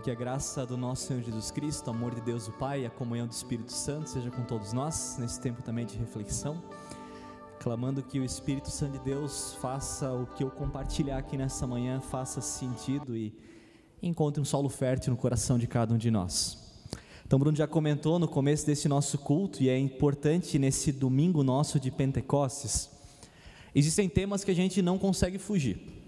que a graça do nosso Senhor Jesus Cristo, o amor de Deus o Pai e a comunhão do Espírito Santo seja com todos nós nesse tempo também de reflexão, clamando que o Espírito Santo de Deus faça o que eu compartilhar aqui nessa manhã faça sentido e encontre um solo fértil no coração de cada um de nós. Então, Bruno já comentou no começo desse nosso culto, e é importante nesse domingo nosso de Pentecostes, existem temas que a gente não consegue fugir.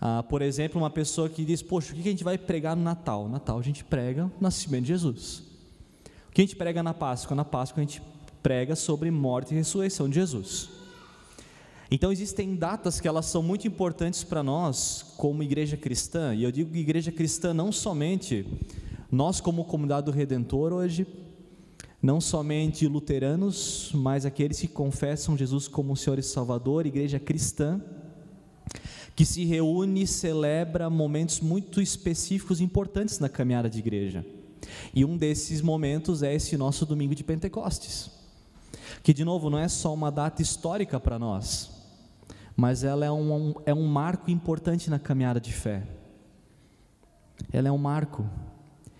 Ah, por exemplo, uma pessoa que diz: Poxa, o que a gente vai pregar no Natal? No Natal a gente prega o nascimento de Jesus. O que a gente prega na Páscoa? Na Páscoa a gente prega sobre morte e ressurreição de Jesus. Então existem datas que elas são muito importantes para nós como igreja cristã, e eu digo igreja cristã não somente nós como comunidade do Redentor hoje, não somente luteranos, mas aqueles que confessam Jesus como Senhor e Salvador, igreja cristã, que se reúne e celebra momentos muito específicos importantes na caminhada de igreja. E um desses momentos é esse nosso domingo de Pentecostes, que de novo não é só uma data histórica para nós, mas ela é um, é um marco importante na caminhada de fé. Ela é um marco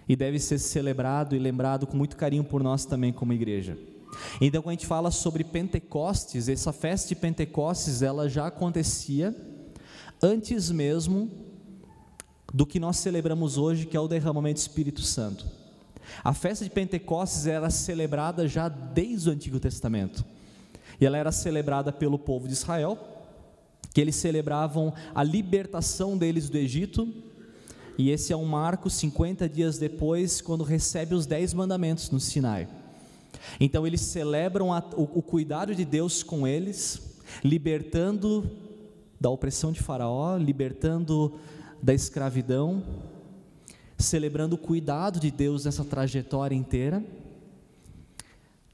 e deve ser celebrado e lembrado com muito carinho por nós também como igreja. Então, quando a gente fala sobre Pentecostes, essa festa de Pentecostes, ela já acontecia antes mesmo do que nós celebramos hoje, que é o derramamento do Espírito Santo. A festa de Pentecostes era celebrada já desde o Antigo Testamento. E ela era celebrada pelo povo de Israel, que eles celebravam a libertação deles do Egito, e esse é um marco 50 dias depois, quando recebe os dez mandamentos no Sinai. Então eles celebram a, o, o cuidado de Deus com eles, libertando da opressão de Faraó, libertando da escravidão, celebrando o cuidado de Deus nessa trajetória inteira,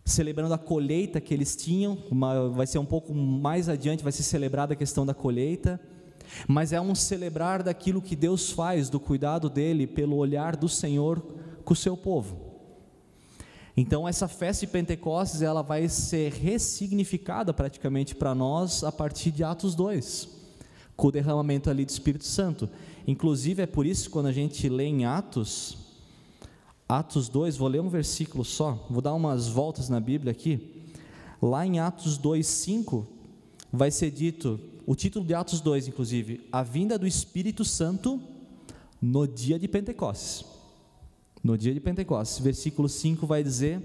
celebrando a colheita que eles tinham, uma, vai ser um pouco mais adiante, vai ser celebrada a questão da colheita, mas é um celebrar daquilo que Deus faz, do cuidado dele, pelo olhar do Senhor com o seu povo. Então essa festa de Pentecostes, ela vai ser ressignificada praticamente para nós a partir de Atos 2 com o derramamento ali do Espírito Santo. Inclusive é por isso que quando a gente lê em Atos, Atos 2, vou ler um versículo só, vou dar umas voltas na Bíblia aqui. Lá em Atos 2, 5, vai ser dito, o título de Atos 2, inclusive, a vinda do Espírito Santo no dia de Pentecostes. No dia de Pentecostes, versículo 5 vai dizer: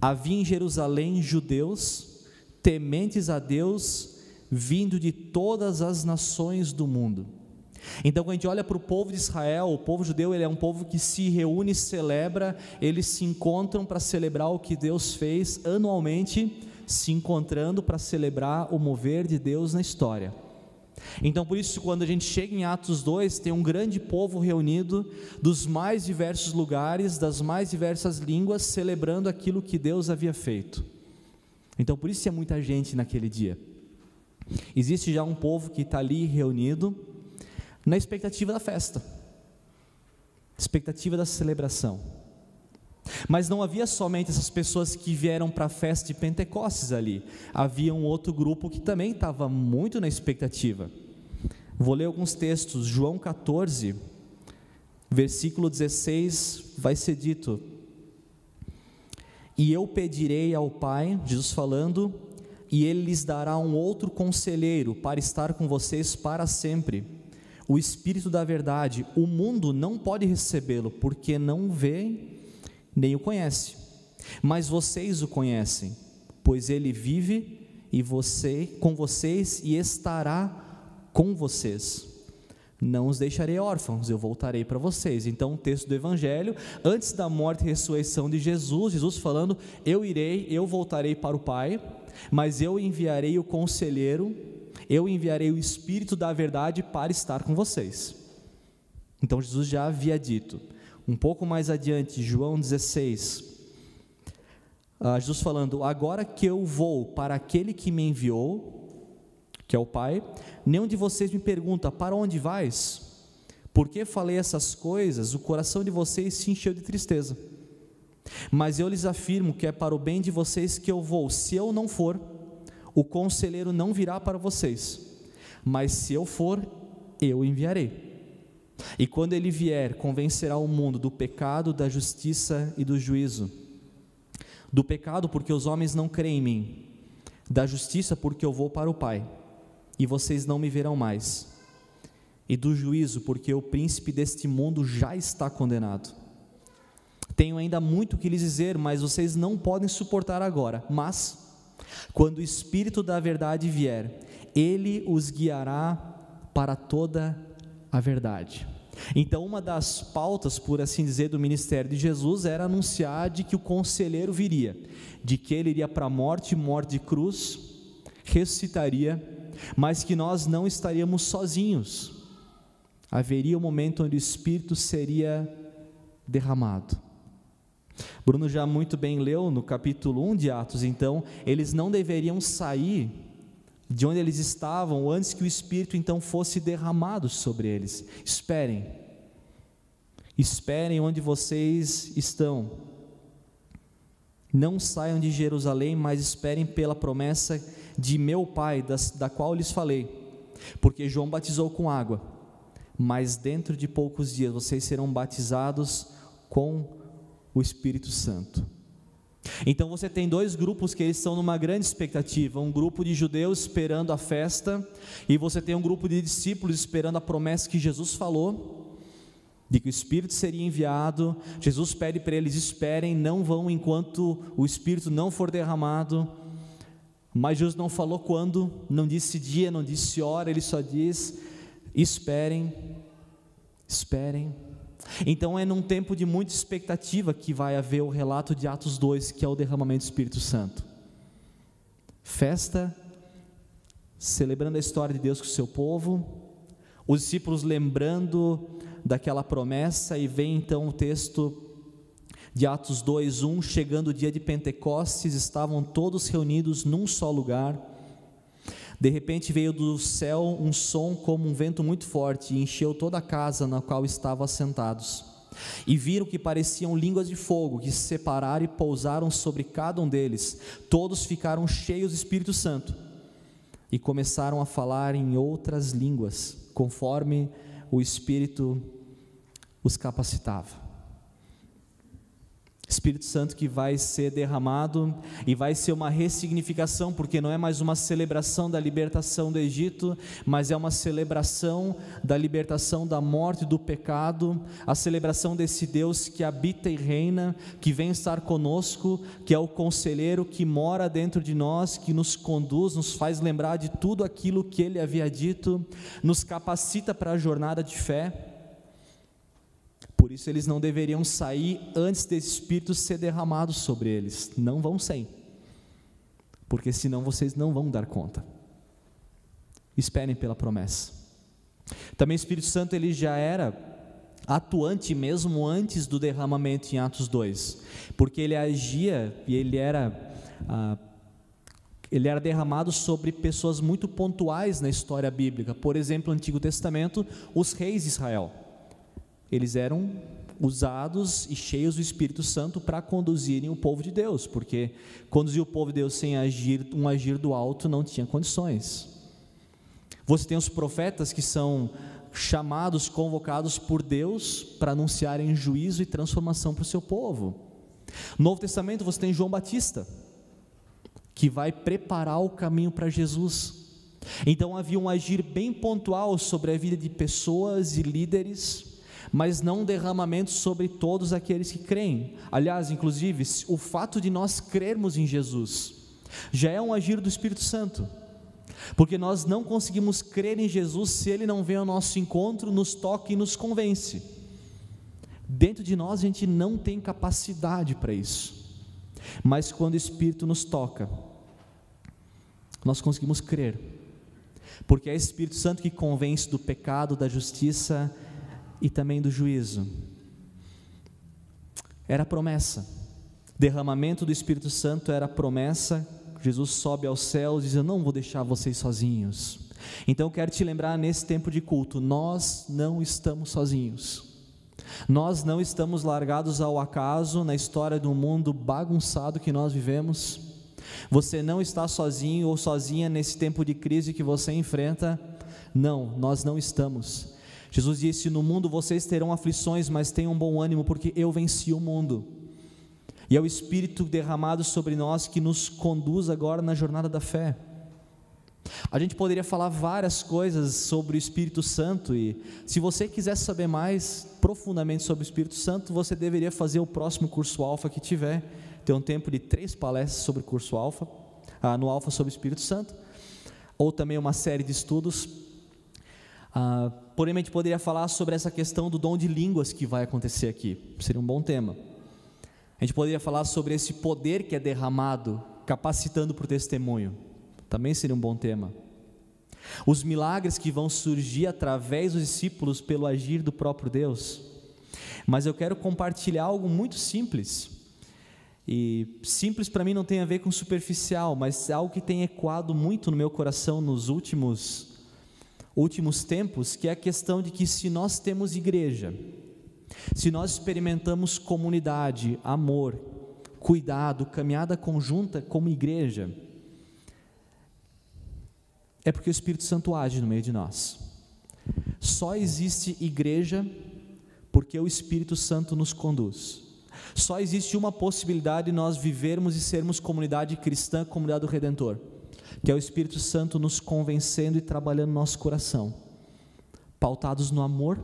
Havia em Jerusalém judeus tementes a Deus vindo de todas as nações do mundo. Então, quando a gente olha para o povo de Israel, o povo judeu, ele é um povo que se reúne, celebra, eles se encontram para celebrar o que Deus fez anualmente, se encontrando para celebrar o mover de Deus na história. Então, por isso, quando a gente chega em Atos 2, tem um grande povo reunido dos mais diversos lugares, das mais diversas línguas, celebrando aquilo que Deus havia feito. Então, por isso é muita gente naquele dia. Existe já um povo que está ali reunido na expectativa da festa, expectativa da celebração. Mas não havia somente essas pessoas que vieram para a festa de Pentecostes ali, havia um outro grupo que também estava muito na expectativa. Vou ler alguns textos, João 14, versículo 16, vai ser dito: E eu pedirei ao Pai, Jesus falando, e ele lhes dará um outro conselheiro para estar com vocês para sempre. O Espírito da Verdade, o mundo não pode recebê-lo, porque não vê nem o conhece. Mas vocês o conhecem, pois ele vive e você com vocês e estará com vocês. Não os deixarei órfãos, eu voltarei para vocês. Então, o texto do Evangelho, antes da morte e ressurreição de Jesus, Jesus falando: Eu irei, eu voltarei para o Pai, mas eu enviarei o conselheiro, eu enviarei o Espírito da verdade para estar com vocês. Então Jesus já havia dito. Um pouco mais adiante, João 16, ah, Jesus falando: Agora que eu vou para aquele que me enviou, que é o Pai, nenhum de vocês me pergunta: Para onde vais? Porque falei essas coisas, o coração de vocês se encheu de tristeza. Mas eu lhes afirmo que é para o bem de vocês que eu vou. Se eu não for, o conselheiro não virá para vocês. Mas se eu for, eu enviarei. E quando ele vier, convencerá o mundo do pecado, da justiça e do juízo. Do pecado, porque os homens não creem em mim. Da justiça, porque eu vou para o Pai, e vocês não me verão mais. E do juízo, porque o príncipe deste mundo já está condenado. Tenho ainda muito que lhes dizer, mas vocês não podem suportar agora. Mas, quando o Espírito da Verdade vier, ele os guiará para toda a verdade. Então, uma das pautas, por assim dizer, do ministério de Jesus era anunciar de que o conselheiro viria, de que ele iria para a morte, morte de cruz, ressuscitaria, mas que nós não estaríamos sozinhos. Haveria um momento onde o Espírito seria derramado. Bruno já muito bem leu no capítulo 1 de Atos, então, eles não deveriam sair de onde eles estavam antes que o Espírito então fosse derramado sobre eles. Esperem, esperem onde vocês estão. Não saiam de Jerusalém, mas esperem pela promessa de meu Pai, das, da qual lhes falei. Porque João batizou com água, mas dentro de poucos dias vocês serão batizados com o Espírito Santo. Então você tem dois grupos que eles estão numa grande expectativa, um grupo de judeus esperando a festa e você tem um grupo de discípulos esperando a promessa que Jesus falou de que o Espírito seria enviado. Jesus pede para eles esperem, não vão enquanto o Espírito não for derramado. Mas Jesus não falou quando, não disse dia, não disse hora, ele só diz: esperem, esperem. Então é num tempo de muita expectativa que vai haver o relato de Atos 2, que é o derramamento do Espírito Santo. Festa, celebrando a história de Deus com o seu povo, os discípulos lembrando daquela promessa, e vem então o texto de Atos 2, 1, chegando o dia de Pentecostes, estavam todos reunidos num só lugar. De repente veio do céu um som como um vento muito forte e encheu toda a casa na qual estavam assentados. E viram que pareciam línguas de fogo que se separaram e pousaram sobre cada um deles. Todos ficaram cheios do Espírito Santo e começaram a falar em outras línguas, conforme o Espírito os capacitava. Espírito Santo que vai ser derramado e vai ser uma ressignificação, porque não é mais uma celebração da libertação do Egito, mas é uma celebração da libertação da morte do pecado, a celebração desse Deus que habita e reina, que vem estar conosco, que é o conselheiro que mora dentro de nós, que nos conduz, nos faz lembrar de tudo aquilo que ele havia dito, nos capacita para a jornada de fé. Por isso eles não deveriam sair antes desse Espírito ser derramado sobre eles. Não vão sair, porque senão vocês não vão dar conta. Esperem pela promessa. Também o Espírito Santo ele já era atuante mesmo antes do derramamento em Atos 2, porque ele agia e ele era ah, ele era derramado sobre pessoas muito pontuais na história bíblica. Por exemplo, no Antigo Testamento, os reis de Israel eles eram usados e cheios do Espírito Santo para conduzirem o povo de Deus, porque conduzir o povo de Deus sem agir, um agir do alto não tinha condições. Você tem os profetas que são chamados, convocados por Deus para anunciarem juízo e transformação para o seu povo. No Novo Testamento você tem João Batista, que vai preparar o caminho para Jesus. Então havia um agir bem pontual sobre a vida de pessoas e líderes mas não um derramamento sobre todos aqueles que creem. Aliás, inclusive, o fato de nós crermos em Jesus já é um agir do Espírito Santo. Porque nós não conseguimos crer em Jesus se ele não vem ao nosso encontro, nos toca e nos convence. Dentro de nós a gente não tem capacidade para isso. Mas quando o Espírito nos toca, nós conseguimos crer. Porque é o Espírito Santo que convence do pecado, da justiça e também do juízo. Era promessa. Derramamento do Espírito Santo era promessa. Jesus sobe aos céus e diz: Eu não vou deixar vocês sozinhos. Então eu quero te lembrar nesse tempo de culto: nós não estamos sozinhos. Nós não estamos largados ao acaso na história do mundo bagunçado que nós vivemos. Você não está sozinho ou sozinha nesse tempo de crise que você enfrenta. Não, nós não estamos. Jesus disse: No mundo vocês terão aflições, mas tenham bom ânimo, porque eu venci o mundo. E é o Espírito derramado sobre nós que nos conduz agora na jornada da fé. A gente poderia falar várias coisas sobre o Espírito Santo, e se você quiser saber mais profundamente sobre o Espírito Santo, você deveria fazer o próximo curso Alfa que tiver. Tem um tempo de três palestras sobre o curso Alfa, ah, no Alfa sobre o Espírito Santo, ou também uma série de estudos ah, porém, a gente poderia falar sobre essa questão do dom de línguas que vai acontecer aqui, seria um bom tema. A gente poderia falar sobre esse poder que é derramado, capacitando para o testemunho, também seria um bom tema. Os milagres que vão surgir através dos discípulos pelo agir do próprio Deus. Mas eu quero compartilhar algo muito simples. E simples para mim não tem a ver com superficial, mas algo que tem ecoado muito no meu coração nos últimos últimos tempos, que é a questão de que se nós temos igreja, se nós experimentamos comunidade, amor, cuidado, caminhada conjunta como igreja, é porque o Espírito Santo age no meio de nós. Só existe igreja porque o Espírito Santo nos conduz. Só existe uma possibilidade de nós vivermos e sermos comunidade cristã, comunidade do Redentor que é o Espírito Santo nos convencendo e trabalhando no nosso coração, pautados no amor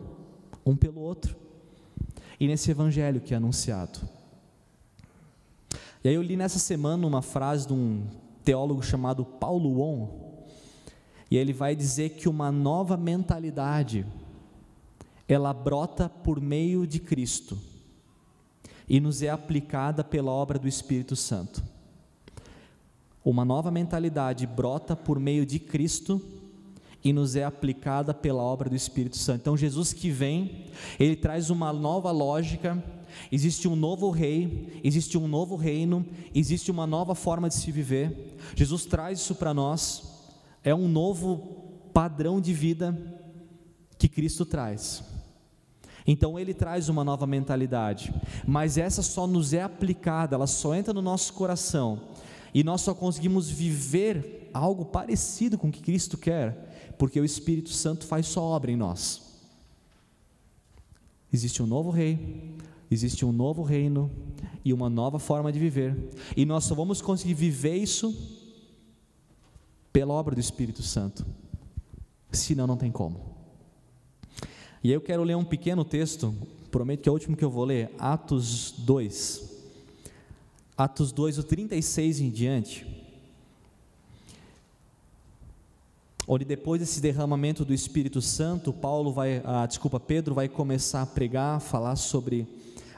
um pelo outro e nesse evangelho que é anunciado. E aí eu li nessa semana uma frase de um teólogo chamado Paulo On, e ele vai dizer que uma nova mentalidade ela brota por meio de Cristo e nos é aplicada pela obra do Espírito Santo. Uma nova mentalidade brota por meio de Cristo e nos é aplicada pela obra do Espírito Santo. Então, Jesus que vem, ele traz uma nova lógica. Existe um novo rei, existe um novo reino, existe uma nova forma de se viver. Jesus traz isso para nós. É um novo padrão de vida que Cristo traz. Então ele traz uma nova mentalidade, mas essa só nos é aplicada, ela só entra no nosso coração e nós só conseguimos viver algo parecido com o que Cristo quer, porque o Espírito Santo faz sua obra em nós. Existe um novo rei, existe um novo reino e uma nova forma de viver, e nós só vamos conseguir viver isso pela obra do Espírito Santo, senão não tem como. E eu quero ler um pequeno texto, prometo que é o último que eu vou ler, Atos 2. Atos 2, o 36 em diante, onde depois desse derramamento do Espírito Santo, Paulo vai, ah, desculpa, Pedro vai começar a pregar, falar sobre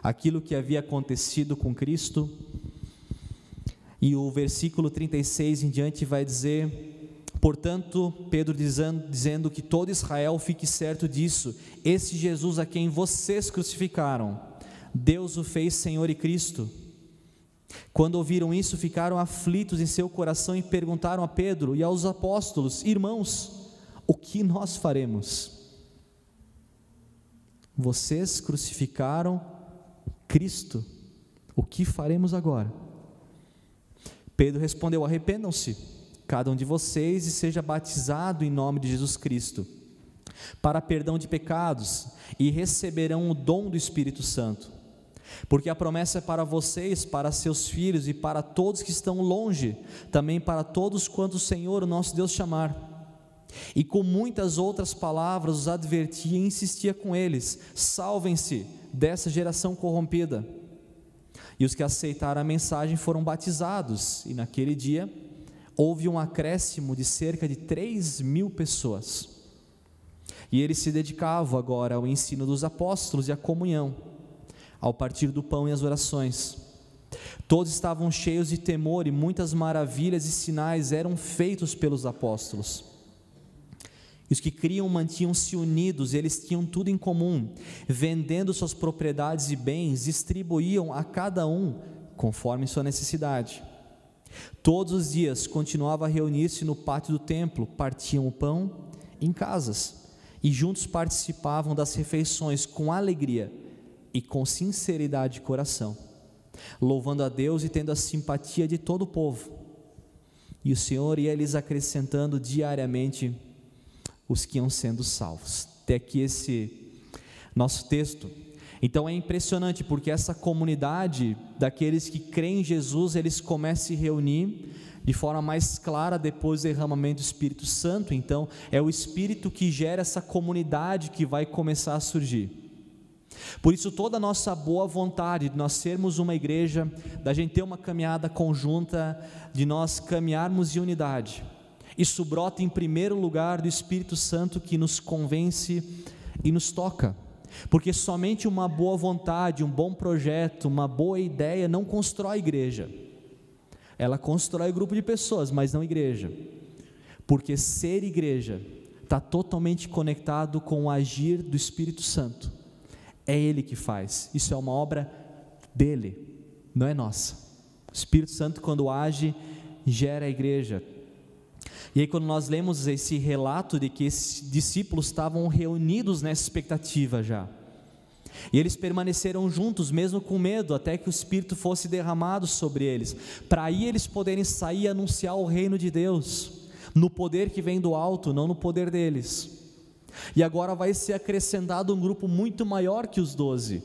aquilo que havia acontecido com Cristo. E o versículo 36 em diante vai dizer: Portanto, Pedro dizendo, dizendo que todo Israel fique certo disso, esse Jesus a quem vocês crucificaram, Deus o fez Senhor e Cristo. Quando ouviram isso, ficaram aflitos em seu coração e perguntaram a Pedro e aos apóstolos: Irmãos, o que nós faremos? Vocês crucificaram Cristo, o que faremos agora? Pedro respondeu: Arrependam-se, cada um de vocês, e seja batizado em nome de Jesus Cristo, para perdão de pecados, e receberão o dom do Espírito Santo porque a promessa é para vocês, para seus filhos e para todos que estão longe, também para todos quanto o Senhor, o nosso Deus, chamar. E com muitas outras palavras os advertia e insistia com eles: salvem-se dessa geração corrompida. E os que aceitaram a mensagem foram batizados, e naquele dia houve um acréscimo de cerca de 3 mil pessoas. E eles se dedicavam agora ao ensino dos apóstolos e à comunhão ao partir do pão e as orações. Todos estavam cheios de temor e muitas maravilhas e sinais eram feitos pelos apóstolos. E os que criam mantinham-se unidos, eles tinham tudo em comum, vendendo suas propriedades e bens, distribuíam a cada um conforme sua necessidade. Todos os dias continuava a reunir-se no pátio do templo, partiam o pão em casas e juntos participavam das refeições com alegria e com sinceridade de coração, louvando a Deus e tendo a simpatia de todo o povo. E o Senhor ia lhes acrescentando diariamente os que iam sendo salvos. até aqui esse nosso texto. Então é impressionante porque essa comunidade daqueles que creem em Jesus, eles começam a se reunir de forma mais clara depois do derramamento do Espírito Santo. Então é o Espírito que gera essa comunidade que vai começar a surgir. Por isso, toda a nossa boa vontade de nós sermos uma igreja, da gente ter uma caminhada conjunta, de nós caminharmos em unidade, isso brota em primeiro lugar do Espírito Santo que nos convence e nos toca. Porque somente uma boa vontade, um bom projeto, uma boa ideia não constrói igreja. Ela constrói grupo de pessoas, mas não igreja. Porque ser igreja está totalmente conectado com o agir do Espírito Santo. É Ele que faz. Isso é uma obra dele, não é nossa. O Espírito Santo, quando age, gera a igreja. E aí, quando nós lemos esse relato de que esses discípulos estavam reunidos nessa expectativa já, e eles permaneceram juntos, mesmo com medo, até que o Espírito fosse derramado sobre eles, para aí eles poderem sair e anunciar o reino de Deus, no poder que vem do alto, não no poder deles. E agora vai ser acrescentado um grupo muito maior que os doze.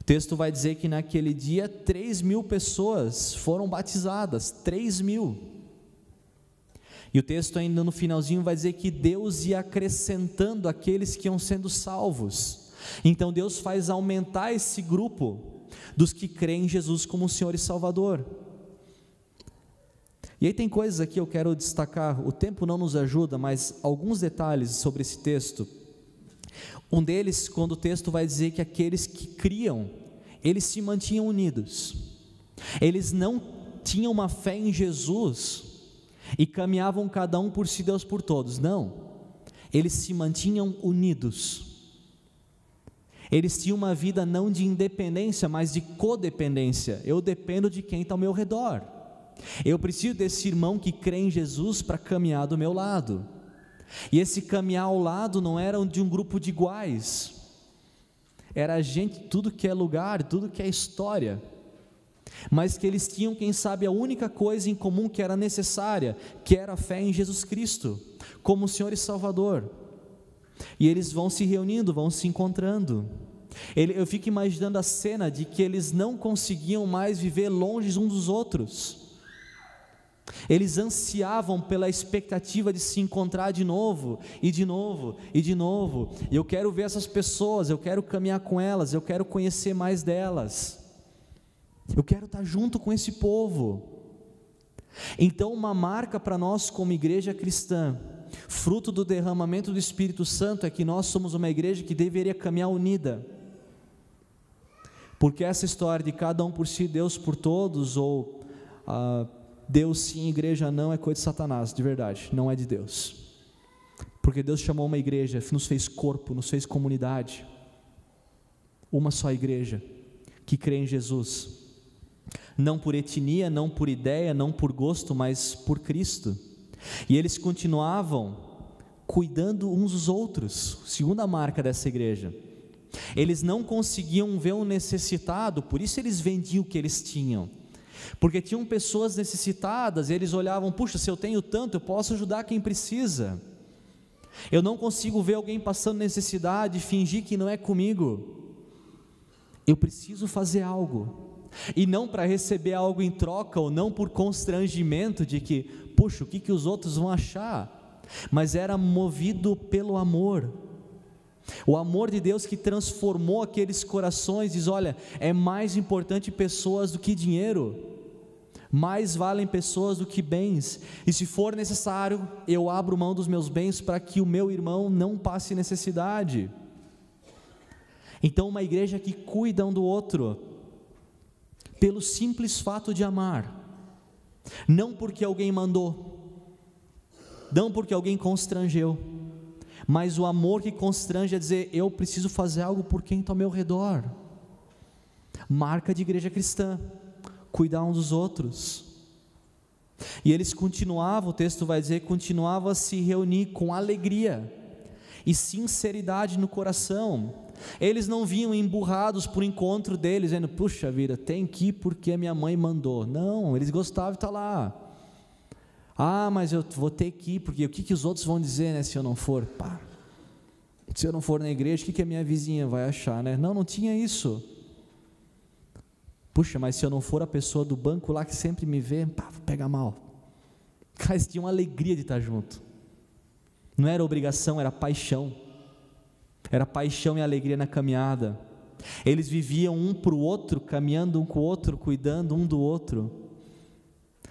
O texto vai dizer que naquele dia três mil pessoas foram batizadas, três mil. E o texto ainda no finalzinho vai dizer que Deus ia acrescentando aqueles que iam sendo salvos. Então Deus faz aumentar esse grupo dos que creem em Jesus como Senhor e Salvador. E aí tem coisas aqui eu quero destacar, o tempo não nos ajuda, mas alguns detalhes sobre esse texto. Um deles, quando o texto vai dizer que aqueles que criam, eles se mantinham unidos. Eles não tinham uma fé em Jesus e caminhavam cada um por si, Deus por todos. Não. Eles se mantinham unidos. Eles tinham uma vida não de independência, mas de codependência. Eu dependo de quem está ao meu redor. Eu preciso desse irmão que crê em Jesus para caminhar do meu lado. E esse caminhar ao lado não era de um grupo de iguais, era gente, tudo que é lugar, tudo que é história, mas que eles tinham, quem sabe, a única coisa em comum que era necessária, que era a fé em Jesus Cristo, como Senhor e Salvador. E eles vão se reunindo, vão se encontrando. Eu fico imaginando a cena de que eles não conseguiam mais viver longe uns dos outros. Eles ansiavam pela expectativa de se encontrar de novo, e de novo, e de novo. E eu quero ver essas pessoas, eu quero caminhar com elas, eu quero conhecer mais delas. Eu quero estar junto com esse povo. Então, uma marca para nós como igreja cristã, fruto do derramamento do Espírito Santo, é que nós somos uma igreja que deveria caminhar unida. Porque essa história de cada um por si, Deus por todos, ou ah, Deus sim, igreja não, é coisa de Satanás, de verdade, não é de Deus. Porque Deus chamou uma igreja, nos fez corpo, nos fez comunidade. Uma só igreja que crê em Jesus. Não por etnia, não por ideia, não por gosto, mas por Cristo. E eles continuavam cuidando uns dos outros, segunda marca dessa igreja. Eles não conseguiam ver um necessitado, por isso eles vendiam o que eles tinham. Porque tinham pessoas necessitadas, e eles olhavam, puxa, se eu tenho tanto, eu posso ajudar quem precisa. Eu não consigo ver alguém passando necessidade e fingir que não é comigo. Eu preciso fazer algo. E não para receber algo em troca, ou não por constrangimento de que, puxa, o que, que os outros vão achar? Mas era movido pelo amor. O amor de Deus que transformou aqueles corações, diz: olha, é mais importante pessoas do que dinheiro. Mais valem pessoas do que bens, e se for necessário, eu abro mão dos meus bens para que o meu irmão não passe necessidade. Então, uma igreja que cuida um do outro, pelo simples fato de amar, não porque alguém mandou, não porque alguém constrangeu, mas o amor que constrange é dizer: eu preciso fazer algo por quem está ao meu redor. Marca de igreja cristã cuidar uns dos outros. E eles continuavam, o texto vai dizer, continuavam a se reunir com alegria e sinceridade no coração. Eles não vinham emburrados por encontro deles, dizendo, puxa vida, tem que ir porque a minha mãe mandou. Não, eles gostavam de estar lá. Ah, mas eu vou ter que ir, porque o que, que os outros vão dizer né, se eu não for? Pá. Se eu não for na igreja, o que, que a minha vizinha vai achar, né? Não, não tinha isso. Puxa, mas se eu não for a pessoa do banco lá que sempre me vê, pá, pega mal. Cara, eles tinham alegria de estar junto. Não era obrigação, era paixão. Era paixão e alegria na caminhada. Eles viviam um para o outro, caminhando um com o outro, cuidando um do outro.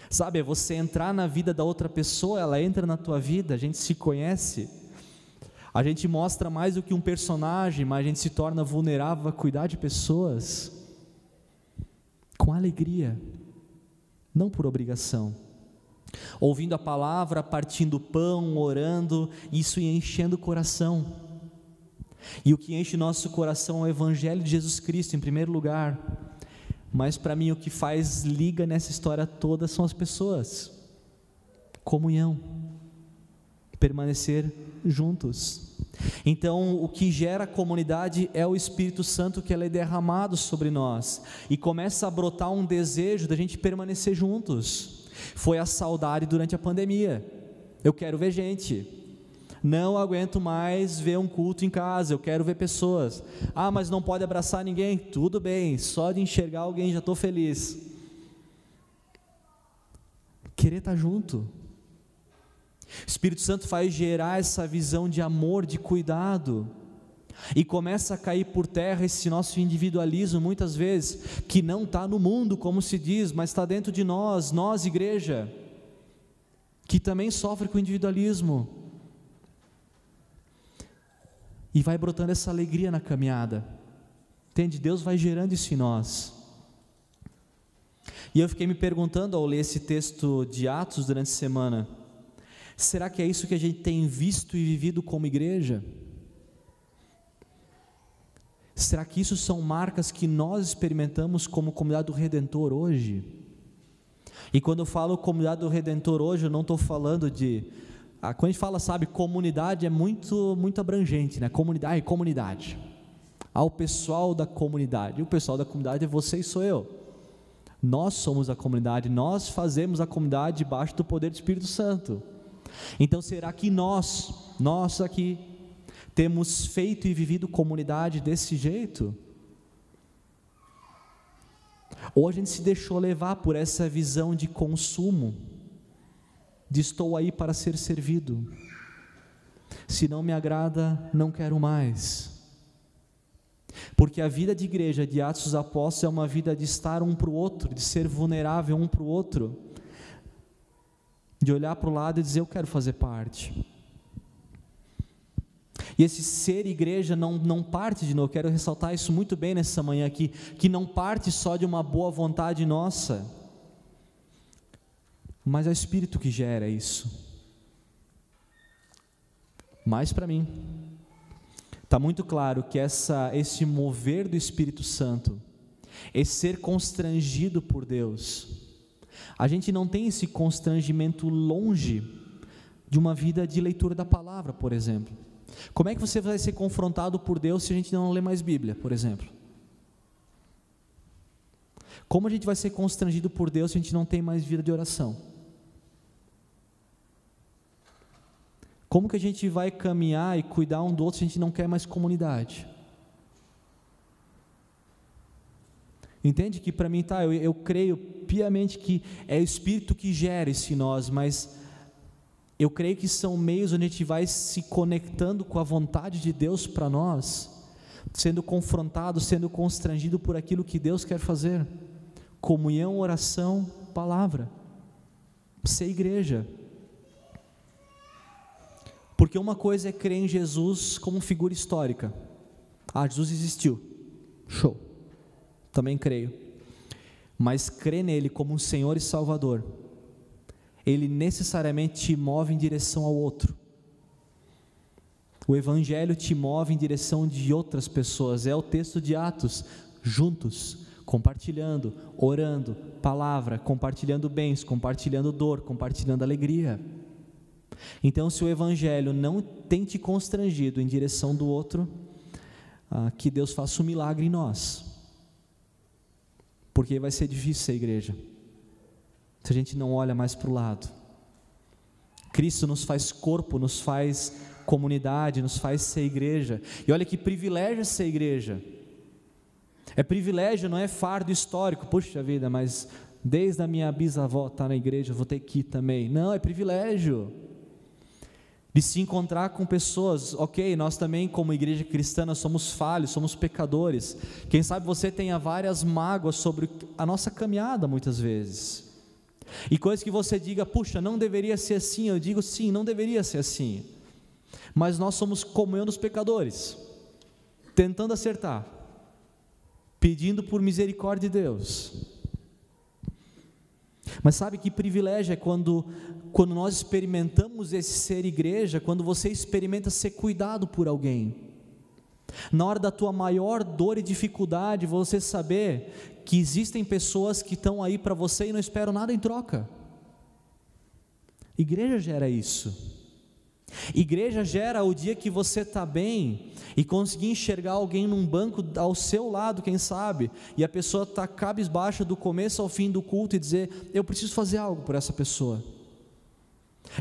Sabe, é você entrar na vida da outra pessoa, ela entra na tua vida, a gente se conhece. A gente mostra mais do que um personagem, mas a gente se torna vulnerável a cuidar de pessoas com alegria, não por obrigação. Ouvindo a palavra, partindo pão, orando, isso enchendo o coração. E o que enche nosso coração é o Evangelho de Jesus Cristo, em primeiro lugar. Mas para mim, o que faz liga nessa história toda são as pessoas. Comunhão. Permanecer juntos. Então, o que gera a comunidade é o Espírito Santo que é derramado sobre nós e começa a brotar um desejo da gente permanecer juntos. Foi a saudade durante a pandemia. Eu quero ver gente. Não aguento mais ver um culto em casa, eu quero ver pessoas. Ah, mas não pode abraçar ninguém? Tudo bem, só de enxergar alguém já estou feliz. Querer estar tá junto. O Espírito Santo faz gerar essa visão de amor, de cuidado. E começa a cair por terra esse nosso individualismo, muitas vezes, que não está no mundo, como se diz, mas está dentro de nós, nós, igreja, que também sofre com o individualismo e vai brotando essa alegria na caminhada. Entende? Deus vai gerando isso em nós. E eu fiquei me perguntando ao ler esse texto de Atos durante a semana: será que é isso que a gente tem visto e vivido como igreja? Será que isso são marcas que nós experimentamos como comunidade do Redentor hoje? E quando eu falo comunidade do Redentor hoje, eu não estou falando de quando a gente fala, sabe, comunidade é muito, muito abrangente, né? Comunidade, comunidade. Ao pessoal da comunidade. E o pessoal da comunidade é você e sou eu. Nós somos a comunidade, nós fazemos a comunidade debaixo do poder do Espírito Santo. Então, será que nós, nós aqui, temos feito e vivido comunidade desse jeito? Ou a gente se deixou levar por essa visão de consumo? De estou aí para ser servido. Se não me agrada, não quero mais. Porque a vida de igreja de Atos dos Apóstolos é uma vida de estar um para o outro, de ser vulnerável um para o outro, de olhar para o lado e dizer: Eu quero fazer parte. E esse ser igreja não, não parte de novo, quero ressaltar isso muito bem nessa manhã aqui, que não parte só de uma boa vontade nossa, mas é o Espírito que gera isso. Mas para mim, está muito claro que essa, esse mover do Espírito Santo, esse ser constrangido por Deus, a gente não tem esse constrangimento longe de uma vida de leitura da palavra, por exemplo. Como é que você vai ser confrontado por Deus se a gente não lê mais Bíblia, por exemplo? Como a gente vai ser constrangido por Deus se a gente não tem mais vida de oração? Como que a gente vai caminhar e cuidar um do outro se a gente não quer mais comunidade? Entende que para mim tá, eu, eu creio piamente que é o Espírito que gera isso em nós, mas eu creio que são meios onde a gente vai se conectando com a vontade de Deus para nós, sendo confrontado, sendo constrangido por aquilo que Deus quer fazer. Comunhão, oração, palavra. Ser igreja. Porque uma coisa é crer em Jesus como figura histórica. Ah, Jesus existiu. Show. Também creio. Mas crer nele como um Senhor e Salvador, ele necessariamente te move em direção ao outro. O Evangelho te move em direção de outras pessoas. É o texto de Atos, juntos, compartilhando, orando, palavra, compartilhando bens, compartilhando dor, compartilhando alegria. Então, se o Evangelho não tem te constrangido em direção do outro, ah, que Deus faça um milagre em nós, porque vai ser difícil ser igreja, se a gente não olha mais para o lado. Cristo nos faz corpo, nos faz comunidade, nos faz ser igreja. E olha que privilégio ser igreja. É privilégio, não é fardo histórico. Puxa vida, mas desde a minha bisavó estar tá na igreja, vou ter que ir também. Não, é privilégio. De se encontrar com pessoas, ok, nós também, como igreja cristã, somos falhos, somos pecadores. Quem sabe você tenha várias mágoas sobre a nossa caminhada, muitas vezes. E coisas que você diga, puxa, não deveria ser assim. Eu digo, sim, não deveria ser assim. Mas nós somos comunhão dos pecadores, tentando acertar, pedindo por misericórdia de Deus. Mas sabe que privilégio é quando, quando nós experimentamos esse ser igreja, quando você experimenta ser cuidado por alguém. Na hora da tua maior dor e dificuldade, você saber que existem pessoas que estão aí para você e não esperam nada em troca. Igreja gera isso. Igreja gera o dia que você está bem e conseguir enxergar alguém num banco ao seu lado, quem sabe, e a pessoa está cabisbaixa do começo ao fim do culto e dizer: Eu preciso fazer algo por essa pessoa.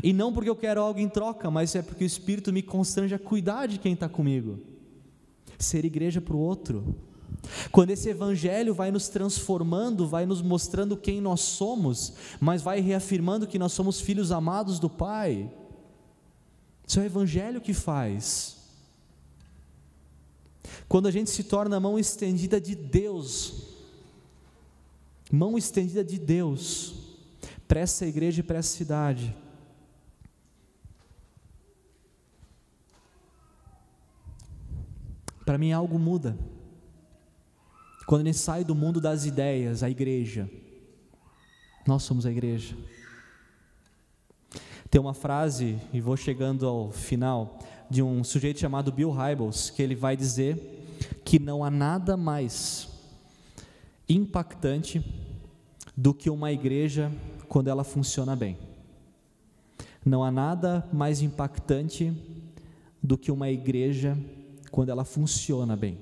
E não porque eu quero algo em troca, mas é porque o Espírito me constrange a cuidar de quem está comigo. Ser igreja para o outro. Quando esse Evangelho vai nos transformando, vai nos mostrando quem nós somos, mas vai reafirmando que nós somos filhos amados do Pai. Isso é o Evangelho que faz. Quando a gente se torna mão estendida de Deus, mão estendida de Deus, para essa igreja e para essa cidade. Para mim algo muda. Quando gente sai do mundo das ideias, a igreja. Nós somos a igreja. Tem uma frase, e vou chegando ao final, de um sujeito chamado Bill Hybels, que ele vai dizer que não há nada mais impactante do que uma igreja quando ela funciona bem. Não há nada mais impactante do que uma igreja quando ela funciona bem.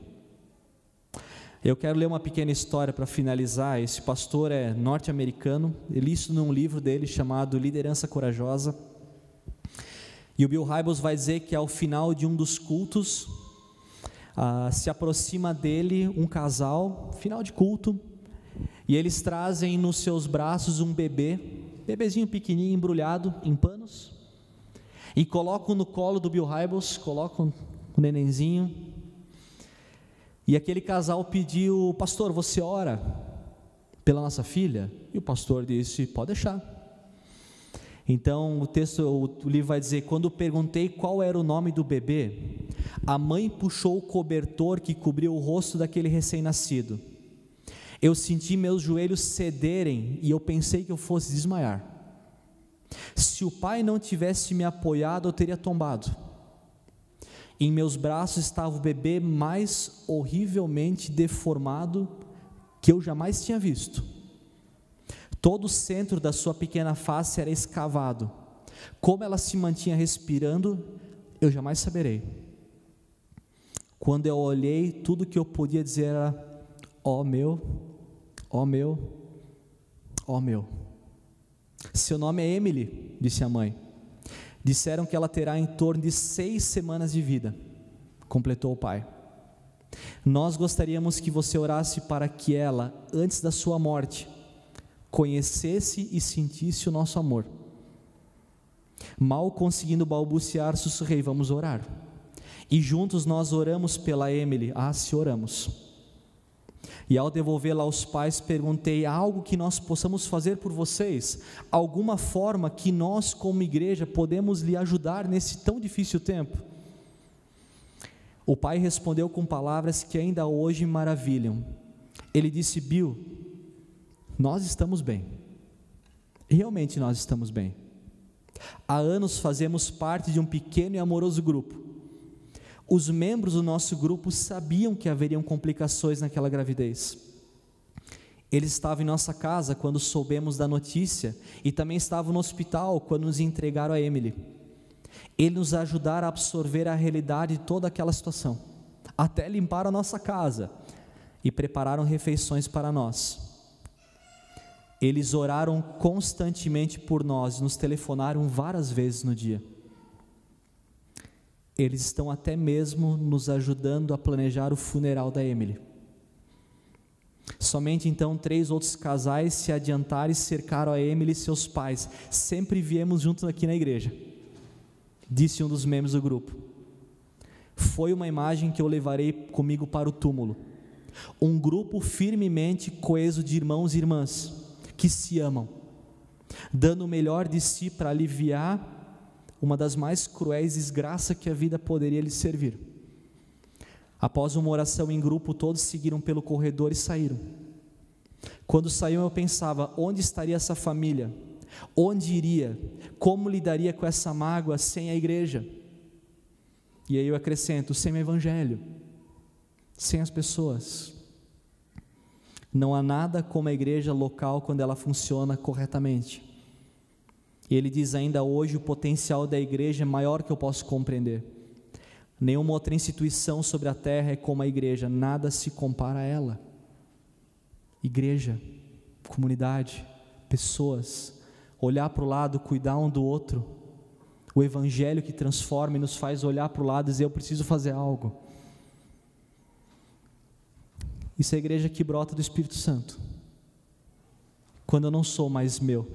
Eu quero ler uma pequena história para finalizar. Esse pastor é norte-americano, ele isso num livro dele chamado Liderança Corajosa. E o Bill Hybels vai dizer que ao final de um dos cultos, ah, se aproxima dele um casal, final de culto, e eles trazem nos seus braços um bebê, bebezinho pequenininho, embrulhado em panos, e colocam no colo do Bill Hybels, colocam o nenenzinho, e aquele casal pediu, pastor, você ora pela nossa filha? E o pastor disse, pode deixar. Então o texto, o livro vai dizer: quando perguntei qual era o nome do bebê, a mãe puxou o cobertor que cobria o rosto daquele recém-nascido. Eu senti meus joelhos cederem e eu pensei que eu fosse desmaiar. Se o pai não tivesse me apoiado, eu teria tombado. Em meus braços estava o bebê mais horrivelmente deformado que eu jamais tinha visto. Todo o centro da sua pequena face era escavado. Como ela se mantinha respirando, eu jamais saberei. Quando eu olhei, tudo que eu podia dizer era: ó oh meu, ó oh meu, ó oh meu. Seu nome é Emily, disse a mãe. Disseram que ela terá em torno de seis semanas de vida, completou o pai. Nós gostaríamos que você orasse para que ela, antes da sua morte, conhecesse e sentisse o nosso amor. Mal conseguindo balbuciar, sussurrei: Vamos orar. E juntos nós oramos pela Emily. Ah, se oramos. E ao devolvê-la aos pais, perguntei: há algo que nós possamos fazer por vocês? Alguma forma que nós, como igreja, podemos lhe ajudar nesse tão difícil tempo? O pai respondeu com palavras que ainda hoje maravilham. Ele disse: Bill, nós estamos bem. Realmente nós estamos bem. Há anos fazemos parte de um pequeno e amoroso grupo os membros do nosso grupo sabiam que haveriam complicações naquela gravidez. Eles estavam em nossa casa quando soubemos da notícia e também estavam no hospital quando nos entregaram a Emily. Eles nos ajudaram a absorver a realidade de toda aquela situação, até limpar a nossa casa e prepararam refeições para nós. Eles oraram constantemente por nós, nos telefonaram várias vezes no dia. Eles estão até mesmo nos ajudando a planejar o funeral da Emily. Somente então três outros casais se adiantaram e cercaram a Emily e seus pais. Sempre viemos juntos aqui na igreja, disse um dos membros do grupo. Foi uma imagem que eu levarei comigo para o túmulo. Um grupo firmemente coeso de irmãos e irmãs que se amam, dando o melhor de si para aliviar uma das mais cruéis desgraças que a vida poderia lhe servir. Após uma oração em grupo, todos seguiram pelo corredor e saíram. Quando saíam, eu pensava: onde estaria essa família? Onde iria? Como lidaria com essa mágoa sem a igreja? E aí eu acrescento: sem o evangelho, sem as pessoas. Não há nada como a igreja local quando ela funciona corretamente. E ele diz ainda hoje: o potencial da igreja é maior que eu posso compreender. Nenhuma outra instituição sobre a terra é como a igreja, nada se compara a ela. Igreja, comunidade, pessoas, olhar para o lado, cuidar um do outro, o Evangelho que transforma e nos faz olhar para o lado e dizer: Eu preciso fazer algo. Isso é a igreja que brota do Espírito Santo. Quando eu não sou mais meu,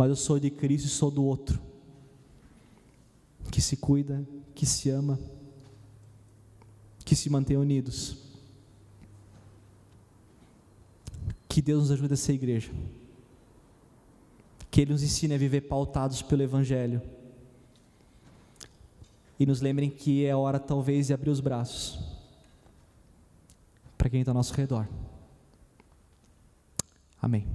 mas eu sou de Cristo e sou do outro, que se cuida, que se ama, que se mantém unidos. Que Deus nos ajude a ser igreja. Que Ele nos ensine a viver pautados pelo Evangelho. E nos lembrem que é hora, talvez, de abrir os braços para quem está ao nosso redor. Amém.